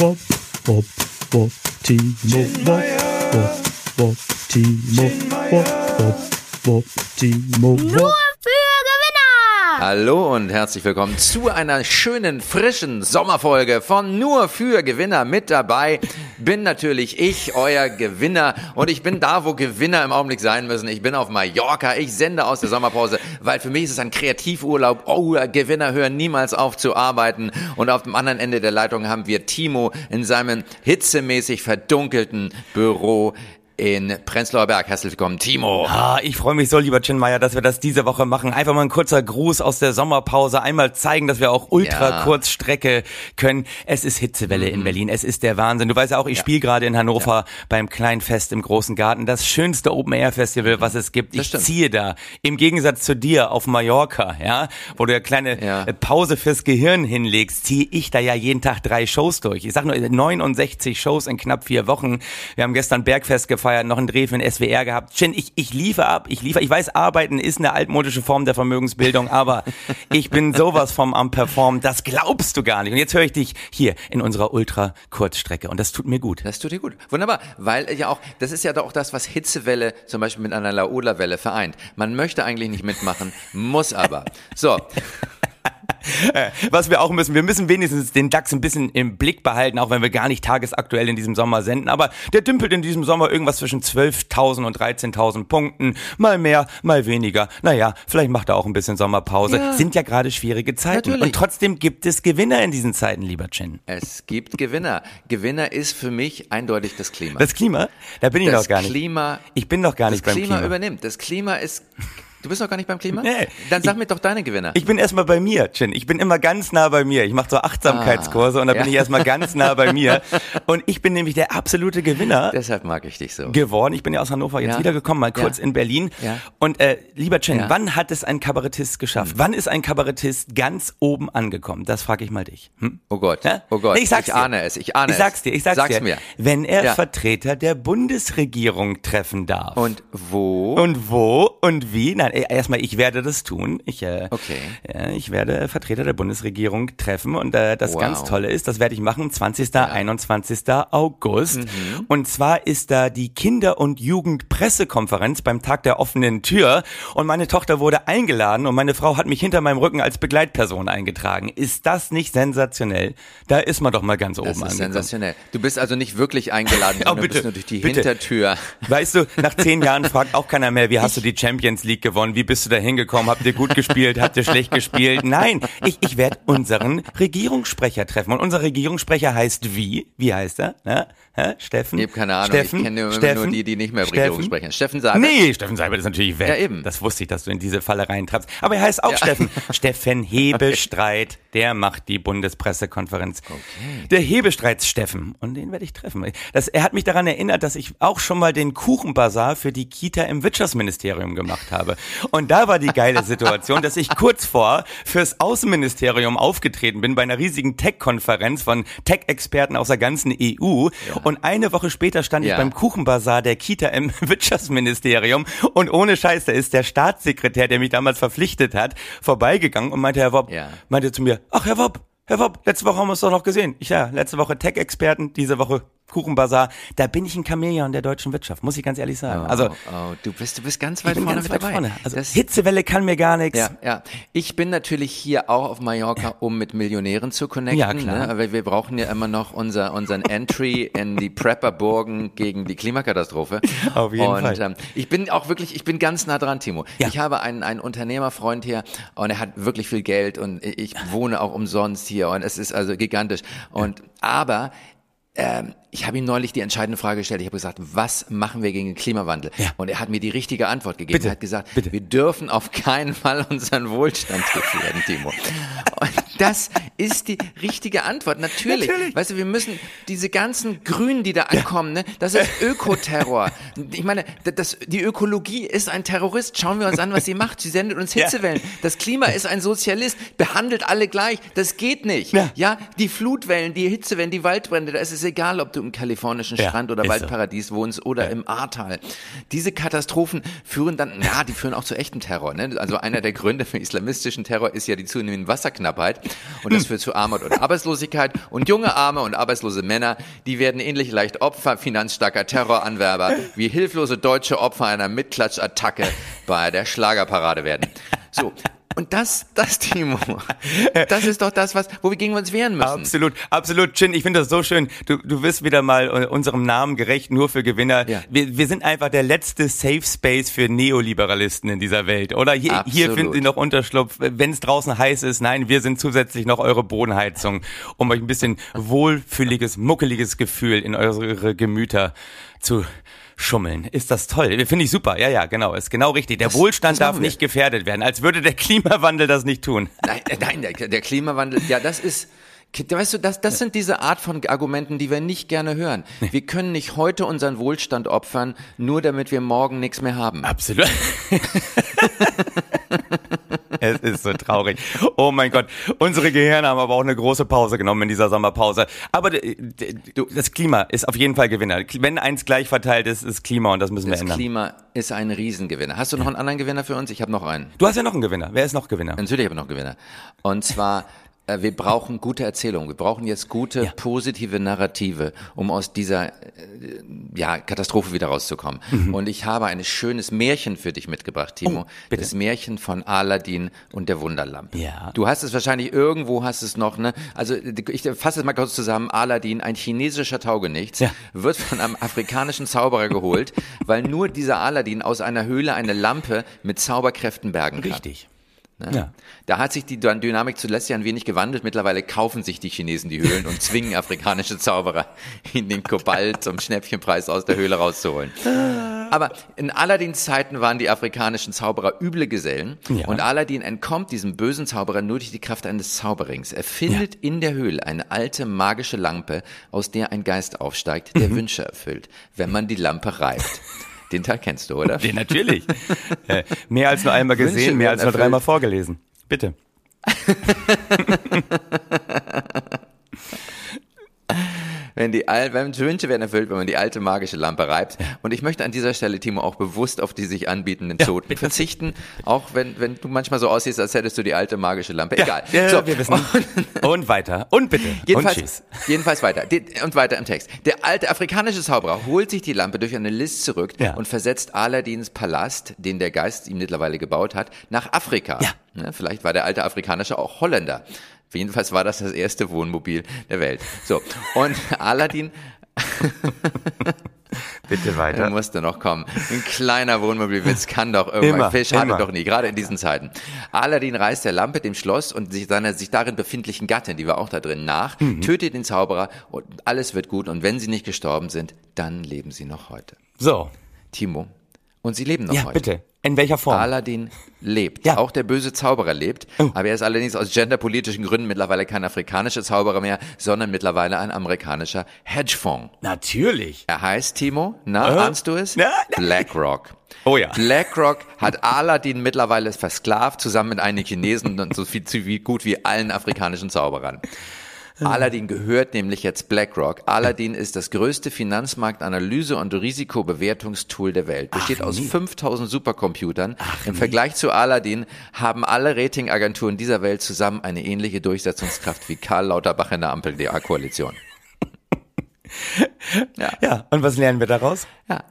Wob, Wob, Wob, Timo, Wob, Wob, Wob, Timo, Wob, Wob, Wob, Timo, Gewinner! Hallo und herzlich willkommen zu einer schönen, frischen Sommerfolge von Nur für Gewinner. Mit dabei bin natürlich ich, euer Gewinner. Und ich bin da, wo Gewinner im Augenblick sein müssen. Ich bin auf Mallorca. Ich sende aus der Sommerpause, weil für mich ist es ein Kreativurlaub. Oh, Gewinner hören niemals auf zu arbeiten. Und auf dem anderen Ende der Leitung haben wir Timo in seinem hitzemäßig verdunkelten Büro in Prenzlauer Berg. Herzlich willkommen, Timo. Ah, ich freue mich so, lieber Chin Meier, dass wir das diese Woche machen. Einfach mal ein kurzer Gruß aus der Sommerpause. Einmal zeigen, dass wir auch ultra Ja. Kurzstrecke können. Es ist Hitzewelle in Berlin. Es ist der Wahnsinn. Du weißt ja auch, ich spiele gerade in Hannover beim Kleinfest im Großen Garten. Das schönste Open-Air-Festival, was es gibt. Das Ich stimmt. ziehe da. Im Gegensatz zu dir auf Mallorca, ja, wo du ja kleine Ja. äh, Pause fürs Gehirn hinlegst, ziehe ich da ja jeden Tag drei Shows durch. Ich sag nur 69 Shows in knapp vier Wochen. Wir haben gestern Bergfest gefeiert, noch einen Dreh für den SWR gehabt. Chin, ich, ich liefere ab, ich liefere. Ich weiß, Arbeiten ist eine altmodische Form der Vermögensbildung, aber ich bin sowas vom am Performen, das glaubst du gar nicht. Und jetzt höre ich dich hier in unserer Ultra-Kurzstrecke und das tut mir gut. Das tut dir gut. Wunderbar. Weil ja auch, das ist ja doch auch das, was Hitzewelle zum Beispiel mit einer Laola-Welle vereint. Man möchte eigentlich nicht mitmachen, muss aber. So, Was wir auch müssen, wir müssen wenigstens den DAX ein bisschen im Blick behalten, auch wenn wir gar nicht tagesaktuell in diesem Sommer senden. Aber der dümpelt in diesem Sommer irgendwas zwischen 12.000 und 13.000 Punkten. Mal mehr, mal weniger. Naja, vielleicht macht er auch ein bisschen Sommerpause. Ja. Sind ja gerade schwierige Zeiten. Natürlich. Und trotzdem gibt es Gewinner in diesen Zeiten, lieber Chin. es gibt Gewinner. Gewinner ist für mich eindeutig das Klima. Das Klima, da bin ich Das noch gar nicht. Klima, Ich bin noch gar das nicht beim Klima, Klima. übernimmt. Das Klima ist, du bist noch gar nicht beim Klima? Nee. Dann sag mir doch deine Gewinner. Ich bin erstmal bei mir, Chin. Ich bin immer ganz nah bei mir. Ich mache so Achtsamkeitskurse und da bin Ah, ja. ich erstmal ganz nah bei mir. Und ich bin nämlich der absolute Gewinner. Deshalb mag ich dich so. geworden. Ich bin ja aus Hannover jetzt Ja. wiedergekommen, mal kurz Ja. in Berlin. Ja. Und äh, lieber. Hm. wann hat es ein Kabarettist geschafft? Wann ist ein Kabarettist ganz oben angekommen? Das frage ich mal dich. Hm? Oh Gott, oh Gott. Nee, ich sag's ich dir. ahne es, ich ahne Ich sag's es. dir, ich sag's, Sag's dir. mir. Wenn er. Vertreter der Bundesregierung treffen darf. Und wo? Und wo und wie? Nein, äh, erstmal, ich werde das tun. Ich, äh, Okay. äh, ich werde Vertreter der Bundesregierung treffen und äh, das Wow. ganz Tolle ist, das werde ich machen, 20. 21. August. Mhm. Und zwar ist da die Kinder- und Jugendpressekonferenz beim Tag der offenen Tür und meine Tochter wurde eingeladen und meine Frau hat mich hinter meinem Rücken als Begleitperson eingetragen. Ist das nicht sensationell? Da ist man doch mal ganz das oben ist angekommen. sensationell. Du bist also nicht wirklich eingeladen, Oh, bitte, bist nur durch die bitte. Hintertür. Weißt du, nach zehn Jahren fragt auch keiner mehr, wie hast du die Champions League gewonnen? Wie bist du da hingekommen? Habt ihr gut gespielt? Habt ihr schlecht gespielt? Nein, ich, ich werde unseren Regierungssprecher treffen. Und unser Regierungssprecher heißt wie? Wie heißt er? Ja? Hä? Steffen? Ich habe keine Ahnung, Steffen? ich kenne Steffen? nur die, die nicht mehr Steffen? Regierung sprechen. Steffen Seibert? Nee, Steffen Seibert ist natürlich weg. Ja, eben. Das wusste ich, dass du in diese Falle reintrappst. Aber er heißt auch Ja. Steffen. Steffen Hebestreit, der macht die Bundespressekonferenz. Der Hebestreit Steffen. Und den werde ich treffen. Das, er hat mich daran erinnert, dass ich auch schon mal den Kuchenbazar für die Kita im Wirtschaftsministerium gemacht habe. Und da war die geile Situation, dass ich kurz vor fürs Außenministerium aufgetreten bin bei einer riesigen Tech-Konferenz von Tech-Experten aus der ganzen EU. Und eine Woche später stand ich Ja. beim Kuchenbazar der Kita im Wirtschaftsministerium und ohne Scheiß, da ist der Staatssekretär, der mich damals verpflichtet hat, vorbeigegangen und meinte, Herr Wobb, Ja. meinte zu mir, ach Herr Wobb, Herr Wobb, letzte Woche haben wir uns doch noch gesehen. Ich ja, letzte Woche Tech-Experten, diese Woche Kuchenbazar. Da bin ich ein Chamäleon der deutschen Wirtschaft, muss ich ganz ehrlich sagen. also, oh, oh, du bist, du bist ganz weit vorne ganz mit weit dabei. vorne. Also Das- Hitzewelle kann mir gar nichts. Ja, ja. Ich bin natürlich hier auch auf Mallorca, um mit Millionären zu connecten. Ja, klar. Ne? Aber wir brauchen ja immer noch unser, unseren Entry in die Prepperburgen gegen die Klimakatastrophe. Auf jeden und, Fall. Ähm, ich bin auch wirklich, ich bin ganz nah dran, Timo. Ja. Ich habe einen, einen Unternehmerfreund hier und er hat wirklich viel Geld und ich wohne auch umsonst hier und es ist also gigantisch. Und aber ähm, ich habe ihm neulich die entscheidende Frage gestellt. Ich habe gesagt, was machen wir gegen den Klimawandel? Ja. Und er hat mir die richtige Antwort gegeben. Bitte, Er hat gesagt, bitte. wir dürfen auf keinen Fall unseren Wohlstand gefährden, Timo. Und das ist die richtige Antwort. Natürlich. Natürlich. Weißt du, wir müssen diese ganzen Grünen, die da ankommen, ne, das ist Ökoterror. Ich meine, das, die Ökologie ist ein Terrorist. Schauen wir uns an, was sie macht. Sie sendet uns. Hitzewellen. Das Klima ist ein Sozialist, behandelt alle gleich. Das geht nicht. Ja. Ja, die Flutwellen, die Hitzewellen, die Waldbrände, das ist ist egal, ob du im kalifornischen Ja, Strand oder ist so. Waldparadies wohnst oder im Ahrtal. Diese Katastrophen führen dann, ja, die führen auch zu echtem Terror. Ne? Also einer der Gründe für islamistischen Terror ist ja die zunehmende Wasserknappheit und das führt zu Armut und Arbeitslosigkeit. Und junge, arme und arbeitslose Männer, die werden ähnlich leicht Opfer finanzstarker Terroranwerber wie hilflose deutsche Opfer einer Mitklatsch-Attacke bei der Schlagerparade werden. So. Und das, das, Timo, das ist doch das, was, wo wir gegen uns wehren müssen. Absolut, absolut, Chin. Ich finde das so schön. Du, du wirst wieder mal äh, unserem Namen gerecht, nur für Gewinner. Ja. Wir, wir sind einfach der letzte Safe Space für Neoliberalisten in dieser Welt, oder? Hier, hier finden Sie noch Unterschlupf, wenn es draußen heiß ist. Nein, wir sind zusätzlich noch eure Bodenheizung, um euch ein bisschen wohlfühliges, muckeliges Gefühl in eure Gemüter zu schummeln. Ist das toll? Finde ich super. Ja, ja, genau. Ist genau richtig. Der Das- Wohlstand das darf wir. nicht gefährdet werden, als würde der Klimawandel das nicht tun. Nein, äh, nein der, der Klimawandel, ja, das ist, weißt du, das, das sind diese Art von Argumenten, die wir nicht gerne hören. Wir können nicht heute unseren Wohlstand opfern, nur damit wir morgen nichts mehr haben. Absolut. es ist so traurig. Oh mein Gott. Unsere Gehirne haben aber auch eine große Pause genommen in dieser Sommerpause. Aber du, das Klima ist auf jeden Fall Gewinner. Wenn eins gleich verteilt ist, ist Klima und das müssen wir Das ändern. Klima ist ein Riesengewinner. Hast du noch einen anderen Gewinner für uns? Ich habe noch einen. Du hast ja noch einen Gewinner. Wer ist noch Gewinner? Natürlich habe ich noch einen Gewinner. Und zwar, äh, wir brauchen gute Erzählungen. Wir brauchen jetzt gute, Ja. positive Narrative, um aus dieser äh, ja, Katastrophe wieder rauszukommen. Und ich habe ein schönes Märchen für dich mitgebracht, Timo. Mhm. Oh, bitte. Das Märchen von Aladdin und der Wunderlampe. Ja. Du hast es wahrscheinlich irgendwo, hast es noch, ne? Also ich fasse es mal kurz zusammen. Aladdin, ein chinesischer Taugenichts, Ja. wird von einem afrikanischen Zauberer geholt, weil nur dieser Aladdin aus einer Höhle eine Lampe mit Zauberkräften bergen kann. Richtig. Ne? Ja. Da hat sich die Dynamik zuletzt ja ein wenig gewandelt. Mittlerweile kaufen sich die Chinesen die Höhlen und zwingen afrikanische Zauberer in den Kobalt zum Schnäppchenpreis aus der Höhle rauszuholen. Aber in Aladdins Zeiten waren die afrikanischen Zauberer üble Gesellen Ja. und Aladdin entkommt diesem bösen Zauberer nur durch die Kraft eines Zauberrings. Er findet in der Höhle eine alte magische Lampe, aus der ein Geist aufsteigt, Mhm. der Wünsche erfüllt, wenn man die Lampe reibt. Den Teil kennst du, oder? Den natürlich. äh, mehr als nur einmal Wünsche gesehen, mehr als nur dreimal vorgelesen. Bitte. Wenn die wenn Wünsche werden erfüllt, wenn man die alte magische Lampe reibt. Und ich möchte an dieser Stelle, Timo, auch bewusst auf die sich anbietenden Zoten verzichten, auch wenn, wenn du manchmal so aussiehst, als hättest du die alte magische Lampe. Egal. Ja, so, wir wissen. Und weiter. Und bitte. Und Jedenfalls, tschüss. jedenfalls weiter. Und weiter im Text. Der alte afrikanische Zauberer holt sich die Lampe durch eine List zurück Ja. und versetzt Aladdins Palast, den der Geist ihm mittlerweile gebaut hat, nach Afrika. Ja. Ne, vielleicht war der alte Afrikanische auch Holländer. Jedenfalls war das das erste Wohnmobil der Welt. So. Und Aladdin Bitte weiter. musste noch kommen. Ein kleiner Wohnmobilwitz kann doch irgendwann. Immer, Fisch schadet immer. doch nie, gerade in diesen Zeiten. Aladdin reist der Lampe, dem Schloss und sich seiner sich darin befindlichen Gattin, die war auch da drin, nach, Mhm. tötet den Zauberer und alles wird gut. Und wenn sie nicht gestorben sind, dann leben sie noch heute. So. Timo. Und sie leben noch Ja, heute. bitte. In welcher Form? Aladdin lebt. Ja. Auch der böse Zauberer lebt. Oh. Aber er ist allerdings aus genderpolitischen Gründen mittlerweile kein afrikanischer Zauberer mehr, sondern mittlerweile ein amerikanischer Hedgefonds. Natürlich. Er heißt Timo, na, Äh? ahnst du es? Na, na. BlackRock. Oh ja. BlackRock hat Aladdin mittlerweile versklavt, zusammen mit einigen Chinesen und so viel, so wie, gut wie allen afrikanischen Zauberern. Aladdin gehört nämlich jetzt BlackRock. Aladdin ist das größte Finanzmarktanalyse- und Risikobewertungstool der Welt. Besteht aus 5000 Supercomputern. Im Vergleich zu Aladdin haben alle Ratingagenturen dieser Welt zusammen eine ähnliche Durchsetzungskraft wie Karl Lauterbach in der Ampel-DA-Koalition. Ja, und was lernen wir daraus? Ja.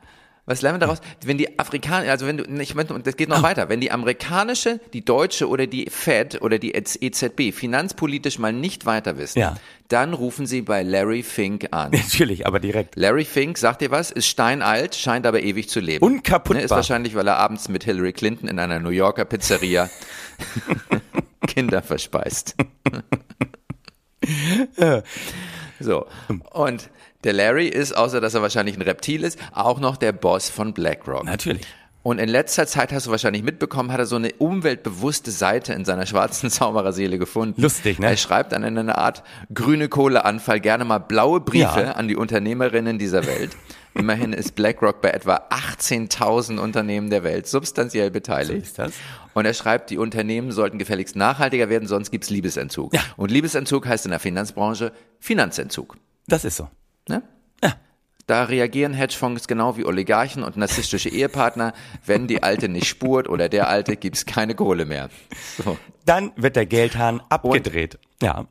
Was lernen wir daraus? Wenn die Afrikaner, also wenn du, ich meine, und das geht noch weiter, wenn die amerikanische, die deutsche oder die Fed oder die EZB finanzpolitisch mal nicht weiter wissen, Ja. dann rufen sie bei Larry Fink an. Natürlich, aber direkt. Larry Fink, sagt dir was, ist steinalt, scheint aber ewig zu leben. Unkaputtbar. Ne, Ist wahrscheinlich, weil er abends mit Hillary Clinton in einer New Yorker Pizzeria Kinder verspeist. So. Und der Larry ist, außer dass er wahrscheinlich ein Reptil ist, auch noch der Boss von BlackRock. Natürlich. Und in letzter Zeit hast du wahrscheinlich mitbekommen, hat er so eine umweltbewusste Seite in seiner schwarzen Zaubererseele gefunden. Lustig, ne? Er schreibt an eine Art grüne Kohleanfall gerne mal blaue Briefe Ja. an die Unternehmerinnen dieser Welt. Immerhin ist BlackRock bei etwa 18.000 Unternehmen der Welt substanziell beteiligt. So ist das. Und er schreibt, die Unternehmen sollten gefälligst nachhaltiger werden, sonst gibt's Liebesentzug. Ja. Und Liebesentzug heißt in der Finanzbranche Finanzentzug. Das ist so. Ne? Da reagieren Hedgefonds genau wie Oligarchen und narzisstische Ehepartner. Wenn die Alte nicht spurt oder der Alte, gibt's keine Kohle mehr. So. Dann wird der Geldhahn abgedreht. ja.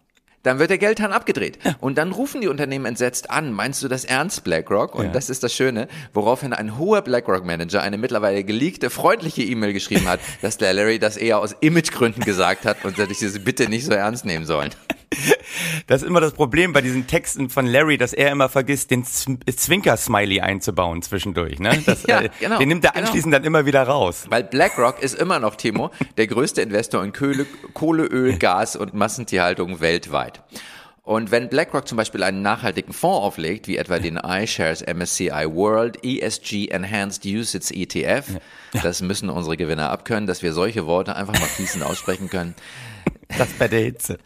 Dann wird der Geldhahn abgedreht. Und dann rufen die Unternehmen entsetzt an. Meinst du das ernst, BlackRock? Und Ja. das ist das Schöne, woraufhin ein hoher BlackRock-Manager eine mittlerweile geleakte, freundliche E-Mail geschrieben hat, dass der Larry das eher aus Imagegründen gesagt hat und dass ich sie bitte nicht so ernst nehmen sollen. Das ist immer das Problem bei diesen Texten von Larry, dass er immer vergisst, den Zwinker-Smiley einzubauen zwischendurch. Ne? Das, Ja, äh, genau, Den nimmt er genau. anschließend dann immer wieder raus. Weil BlackRock ist immer noch, Timo, der größte Investor in Kohle, Kohle Öl, Gas und Massentierhaltung weltweit. Und wenn BlackRock zum Beispiel einen nachhaltigen Fonds auflegt, wie etwa den iShares MSCI World ESG Enhanced Usage ETF, das müssen unsere Gewinner abkönnen, dass wir solche Worte einfach mal fließend aussprechen können. Das bei der Hitze.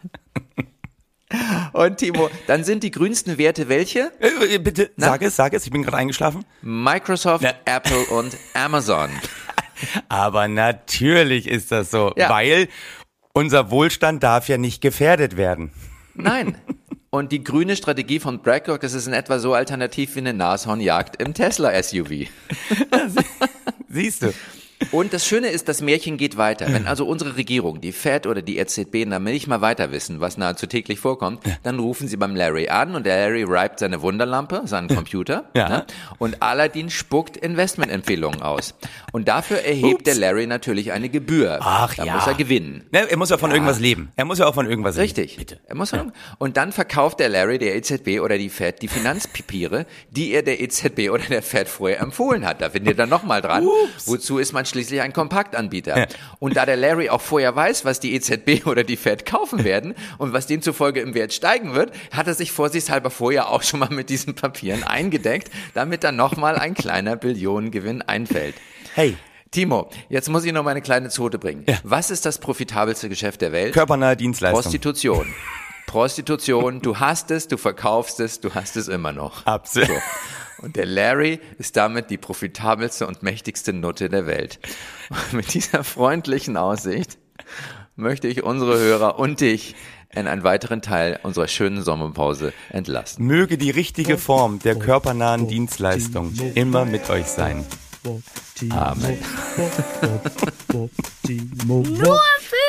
Und Timo, dann sind die grünsten Werte welche? Äh, bitte, sag es, sag es, ich bin gerade eingeschlafen. Microsoft, Ja. Apple und Amazon. Aber natürlich ist das so, Ja. weil unser Wohlstand darf ja nicht gefährdet werden. Nein. Und die grüne Strategie von BlackRock, das ist in etwa so alternativ wie eine Nashornjagd im Tesla-SUV. Siehst du? Und das Schöne ist, das Märchen geht weiter. Wenn also unsere Regierung, die Fed oder die EZB dann nicht mal weiter wissen, was nahezu täglich vorkommt, dann rufen sie beim Larry an und der Larry reibt seine Wunderlampe, seinen Computer, Ja. ne? und Aladdin spuckt Investmentempfehlungen aus. Und dafür erhebt Ups. der Larry natürlich eine Gebühr. Ach da ja. muss er gewinnen. Ne, er muss ja von irgendwas leben. Er muss ja auch von irgendwas Richtig. leben. Bitte. Er muss ja. Und dann verkauft der Larry der EZB oder die Fed die Finanzpapiere, die er der EZB oder der Fed vorher empfohlen hat. Da findet ihr dann nochmal dran. Ups. Wozu ist man schließlich ein Kompaktanbieter? Und da der Larry auch vorher weiß, was die EZB oder die Fed kaufen werden und was demzufolge im Wert steigen wird, hat er sich vorsichtshalber vorher auch schon mal mit diesen Papieren eingedeckt, damit dann nochmal ein kleiner Billionengewinn einfällt. Hey, Timo, jetzt muss ich noch mal eine kleine Zote bringen. Was ist das profitabelste Geschäft der Welt? körpernahe Dienstleistung. Prostitution. Prostitution, du hast es, du verkaufst es, du hast es immer noch. Absolut. So. Und der Larry ist damit die profitabelste und mächtigste Nutte der Welt. Und mit dieser freundlichen Aussicht möchte ich unsere Hörer und dich in einen weiteren Teil unserer schönen Sommerpause entlassen. Möge die richtige Form der körpernahen Dienstleistung immer mit euch sein. Amen. Nur für